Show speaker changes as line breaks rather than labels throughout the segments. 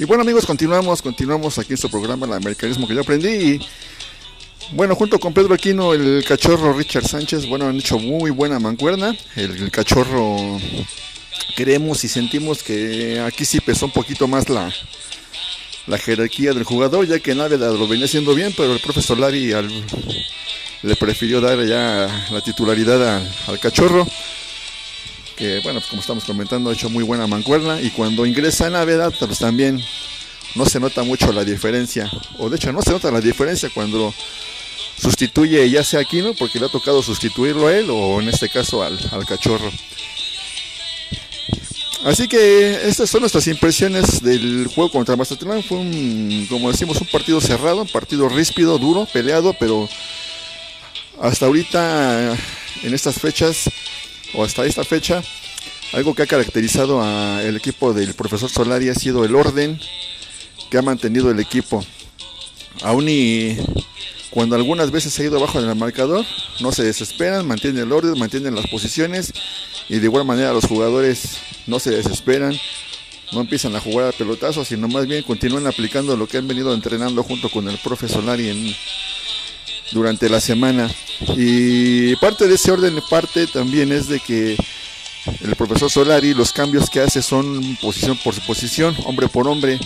Y bueno amigos, continuamos, continuamos aquí en este programa, el americanismo que yo aprendí. Y bueno, junto con Pedro Aquino, el cachorro Richard Sánchez, bueno, han hecho muy buena mancuerna. El, cachorro queremos y sentimos que aquí sí pesó un poquito más la, la jerarquía del jugador, ya que Náveda lo venía haciendo bien, pero el profesor Lari le prefirió dar ya la titularidad al cachorro que bueno, pues como estamos comentando, ha hecho muy buena mancuerna y cuando ingresa en Navidad, pues también no se nota mucho la diferencia, o de hecho no se nota la diferencia cuando sustituye ya sea Aquino, porque le ha tocado sustituirlo a él, o en este caso al, cachorro. Así que estas son nuestras impresiones del juego contra Mazatlán. Fue un, como decimos, un partido cerrado, un partido ríspido, duro, peleado, pero hasta ahorita, en estas fechas, o hasta esta fecha, algo que ha caracterizado al equipo del profesor Solari ha sido el orden que ha mantenido el equipo. Aún y cuando algunas veces ha ido abajo en el marcador, no se desesperan, mantienen el orden, mantienen las posiciones y de igual manera los jugadores no se desesperan, no empiezan a jugar a pelotazos, sino más bien continúan aplicando lo que han venido entrenando junto con el profesor Solari durante la semana. Y parte de ese orden, parte también es de que el profesor Solari, los cambios que hace son posición por posición, hombre por hombre.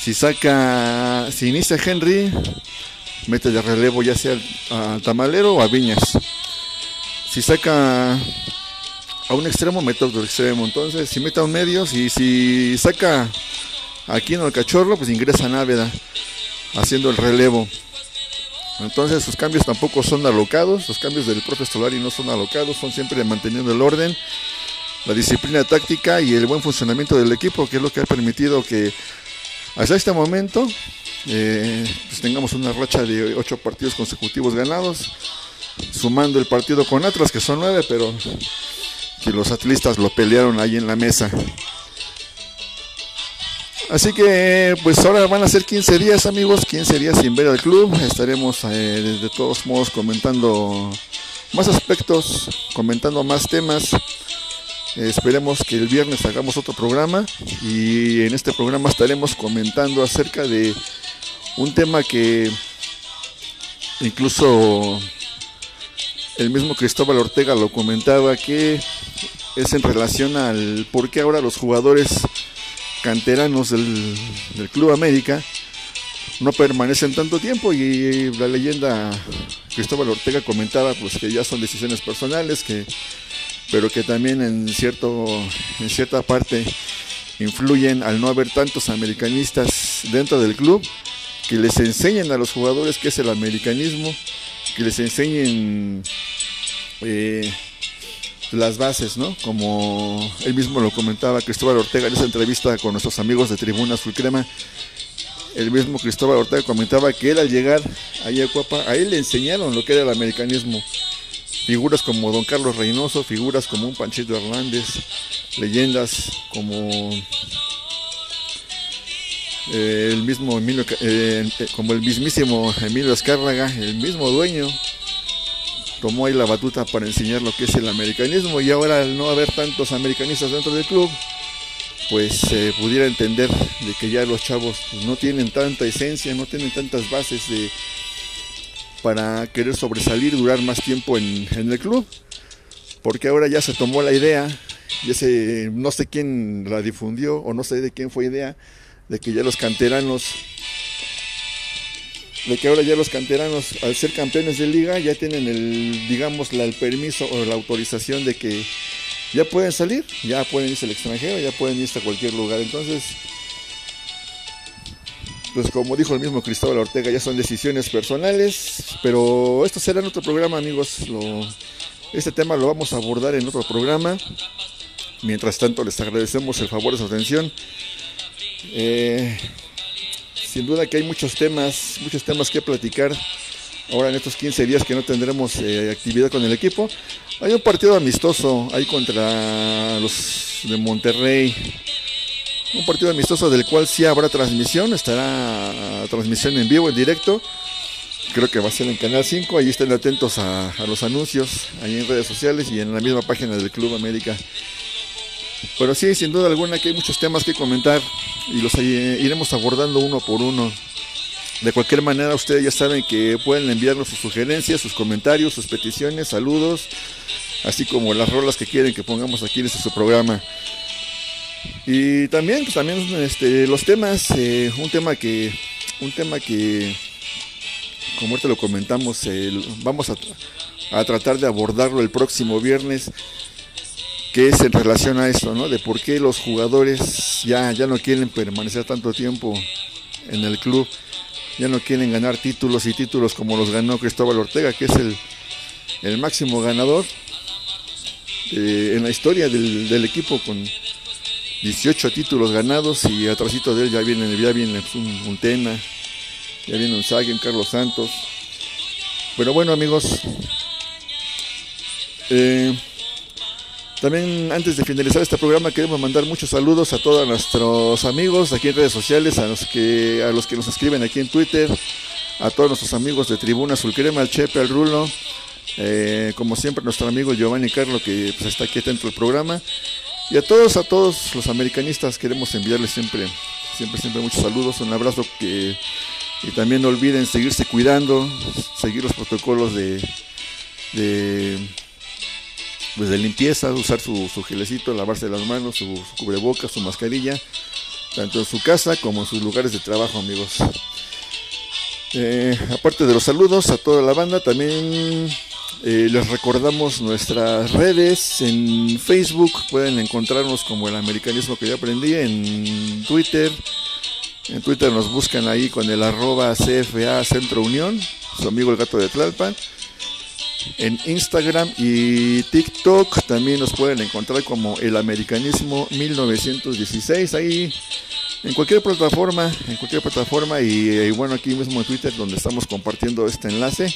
Si saca, si inicia Henry, mete de relevo ya sea al Tamalero o a Viñas. Si saca a un extremo, mete otro extremo. Entonces, si mete a un medio, si, si saca aquí en el cachorro, pues ingresa Náveda haciendo el relevo. Entonces sus cambios tampoco son alocados, los cambios del profe Solari no son alocados, son siempre manteniendo el orden, la disciplina táctica y el buen funcionamiento del equipo, que es lo que ha permitido que hasta este momento eh, pues tengamos una racha de ocho partidos consecutivos ganados, sumando el partido con Atlas, que son nueve, pero que los atletas lo pelearon ahí en la mesa. Así que pues ahora van a ser 15 días amigos, 15 días sin ver al club. Estaremos eh, de todos modos comentando más aspectos, comentando más temas. esperemos que el viernes hagamos otro programa y en este programa estaremos comentando acerca de un tema que incluso el mismo Cristóbal Ortega lo comentaba que es en relación al por qué ahora los jugadores canteranos del, Club América no permanecen tanto tiempo y la leyenda Cristóbal Ortega comentaba pues que ya son decisiones personales que pero que también en cierto en cierta parte influyen al no haber tantos americanistas dentro del club que les enseñen a los jugadores qué es el americanismo que les enseñen eh, las bases, ¿no? Como él mismo lo comentaba Cristóbal Ortega en esa entrevista con nuestros amigos de Tribuna Azul. El mismo Cristóbal Ortega comentaba que él al llegar ahí a Cuapa, a él le enseñaron lo que era el americanismo. Figuras como Don Carlos Reynoso, figuras como un Panchito Hernández, leyendas como eh, el mismo Emilio, eh, como el mismísimo Emilio Escárraga, el mismo dueño tomó ahí la batuta para enseñar lo que es el americanismo y ahora al no haber tantos americanistas dentro del club, pues se pudiera entender de que ya los chavos pues, no tienen tanta esencia, no tienen tantas bases de para querer sobresalir, durar más tiempo en, el club, porque ahora ya se tomó la idea, ya se, no sé quién la difundió o no sé de quién fue idea, de que ya los canteranos de que ahora ya los canteranos, al ser campeones de liga, ya tienen el, digamos, el permiso o la autorización de que ya pueden salir, ya pueden irse al extranjero, ya pueden irse a cualquier lugar. Entonces, pues como dijo el mismo Cristóbal Ortega, ya son decisiones personales, pero esto será en otro programa, amigos. este tema lo vamos a abordar en otro programa. Mientras tanto, les agradecemos el favor de su atención. Eh, sin duda que hay muchos temas, muchos temas que platicar ahora en estos 15 días que no tendremos eh, actividad con el equipo. Hay un partido amistoso ahí contra los de Monterrey. Un partido amistoso del cual sí habrá transmisión, estará transmisión en vivo, en directo. Creo que va a ser en Canal 5, ahí estén atentos a, a los anuncios, ahí en redes sociales y en la misma página del Club América. Pero sí, sin duda alguna que hay muchos temas que comentar y los eh, iremos abordando uno por uno. De cualquier manera, ustedes ya saben que pueden enviarnos sus sugerencias, sus comentarios, sus peticiones, saludos, así como las rolas que quieren que pongamos aquí en este su programa. Y también, pues, también este, los temas, eh, un tema que, un tema que, como ahorita lo comentamos, vamos a, a, tratar de abordarlo el próximo viernes, que es en relación a esto, ¿no? De por qué los jugadores ya, ya no quieren permanecer tanto tiempo en el club ya no quieren ganar títulos y títulos como los ganó Cristóbal Ortega, que es el, máximo ganador eh, en la historia del, equipo con 18 títulos ganados y atrásito de él ya viene, ya viene un, Tena, ya viene un Sagen, Carlos Santos. Pero bueno amigos, eh, también antes de finalizar este programa queremos mandar muchos saludos a todos nuestros amigos aquí en redes sociales, a los que a los que nos escriben aquí en Twitter, a todos nuestros amigos de Tribuna Azul Crema, al Chepe, al Rulo, eh, como siempre nuestro amigo Giovanni Carlo que pues, está aquí dentro del programa y a todos a todos los americanistas queremos enviarles siempre siempre siempre muchos saludos, un abrazo y también no olviden seguirse cuidando, seguir los protocolos de pues de limpieza, usar su, su gelecito, lavarse las manos, su, cubrebocas, su mascarilla, tanto en su casa como en sus lugares de trabajo, amigos. Eh, aparte de los saludos a toda la banda, también eh, les recordamos nuestras redes. En Facebook, pueden encontrarnos como el americanismo que yo aprendí, en Twitter, en Twitter nos buscan ahí con el arroba CFA Centro Unión, su amigo el gato de Tlalpan en Instagram y TikTok. También nos pueden encontrar como el americanismo 1916 ahí en cualquier plataforma en cualquier plataforma y, bueno aquí mismo en Twitter donde estamos compartiendo este enlace.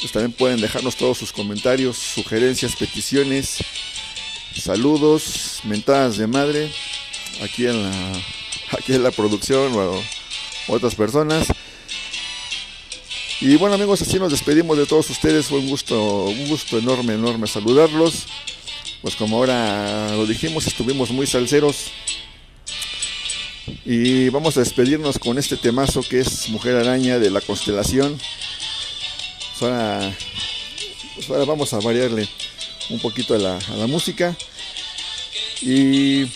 Pues también pueden dejarnos todos sus comentarios sugerencias peticiones saludos mentadas de madre aquí en la aquí en la producción o otras personas y bueno amigos, así nos despedimos de todos ustedes. Fue un gusto, un gusto enorme, enorme saludarlos. Pues como ahora lo dijimos, estuvimos muy salseros. Y vamos a despedirnos con este temazo que es Mujer Araña de la constelación. Pues ahora, pues ahora vamos a variarle un poquito a la, a la música. Y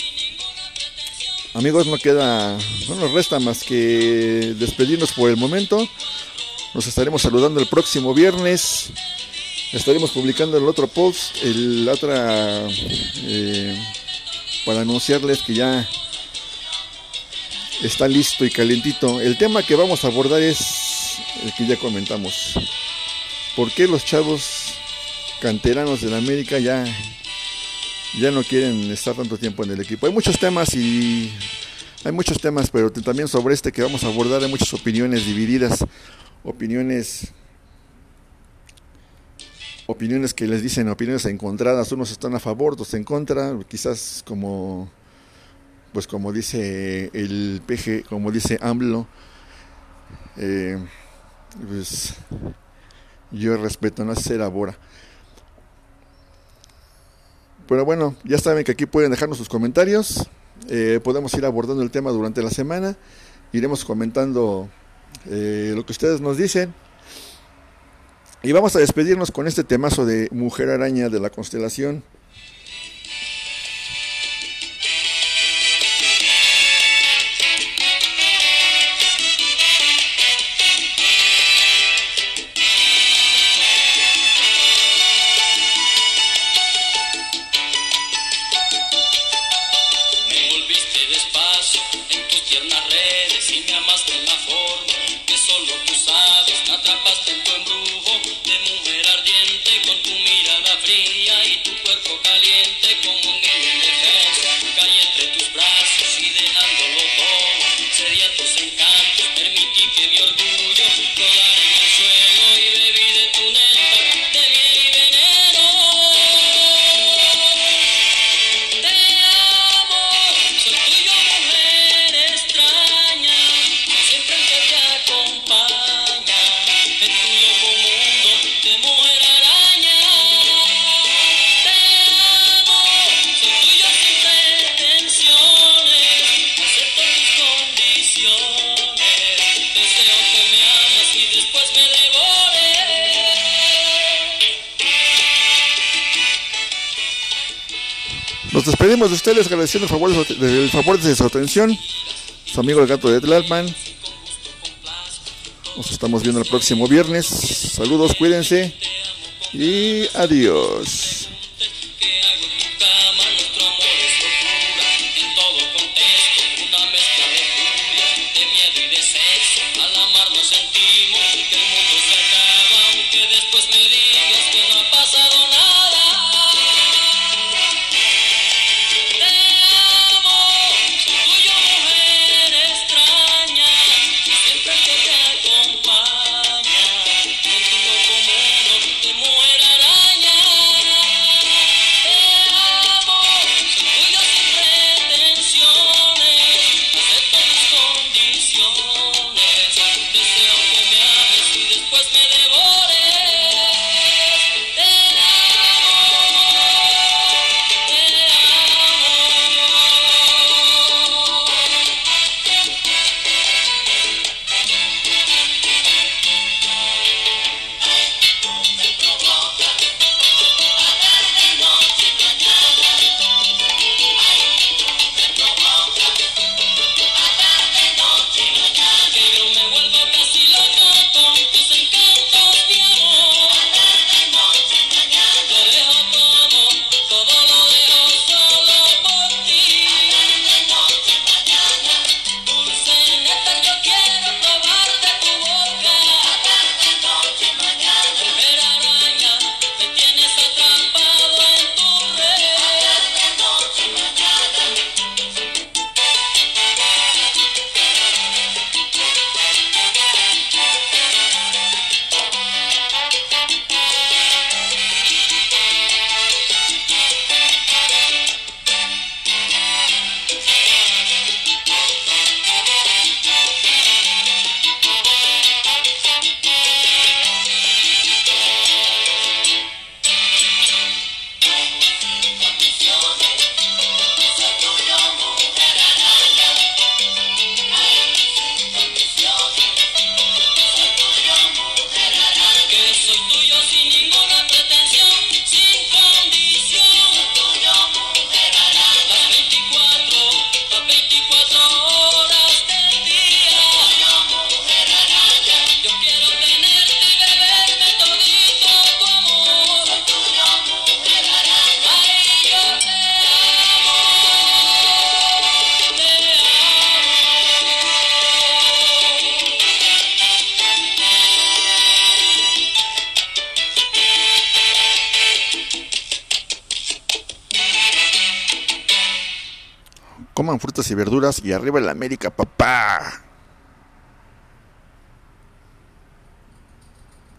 amigos, no queda, no nos resta más que despedirnos por el momento. Nos estaremos saludando el próximo viernes. Estaremos publicando el otro post, el otra, eh, para anunciarles que ya está listo y calientito. El tema que vamos a abordar es el que ya comentamos. ¿Por qué los chavos canteranos de la América ya, ya no quieren estar tanto tiempo en el equipo? Hay muchos temas y hay muchos temas, pero también sobre este que vamos a abordar hay muchas opiniones divididas opiniones opiniones que les dicen opiniones encontradas, unos están a favor, otros en contra, quizás como pues como dice el PG, como dice AMLO, eh, pues yo respeto, no se elabora. Pero bueno, ya saben que aquí pueden dejarnos sus comentarios, eh, podemos ir abordando el tema durante la semana, iremos comentando eh, lo que ustedes nos dicen. Y vamos a despedirnos con este temazo de Mujer Araña de la constelación.
Nos despedimos de ustedes agradeciendo el favor de, su atención. Su amigo el gato de Tlalpan. Nos estamos viendo el próximo viernes. Saludos, cuídense y adiós. Frutas y verduras y arriba el América, papá.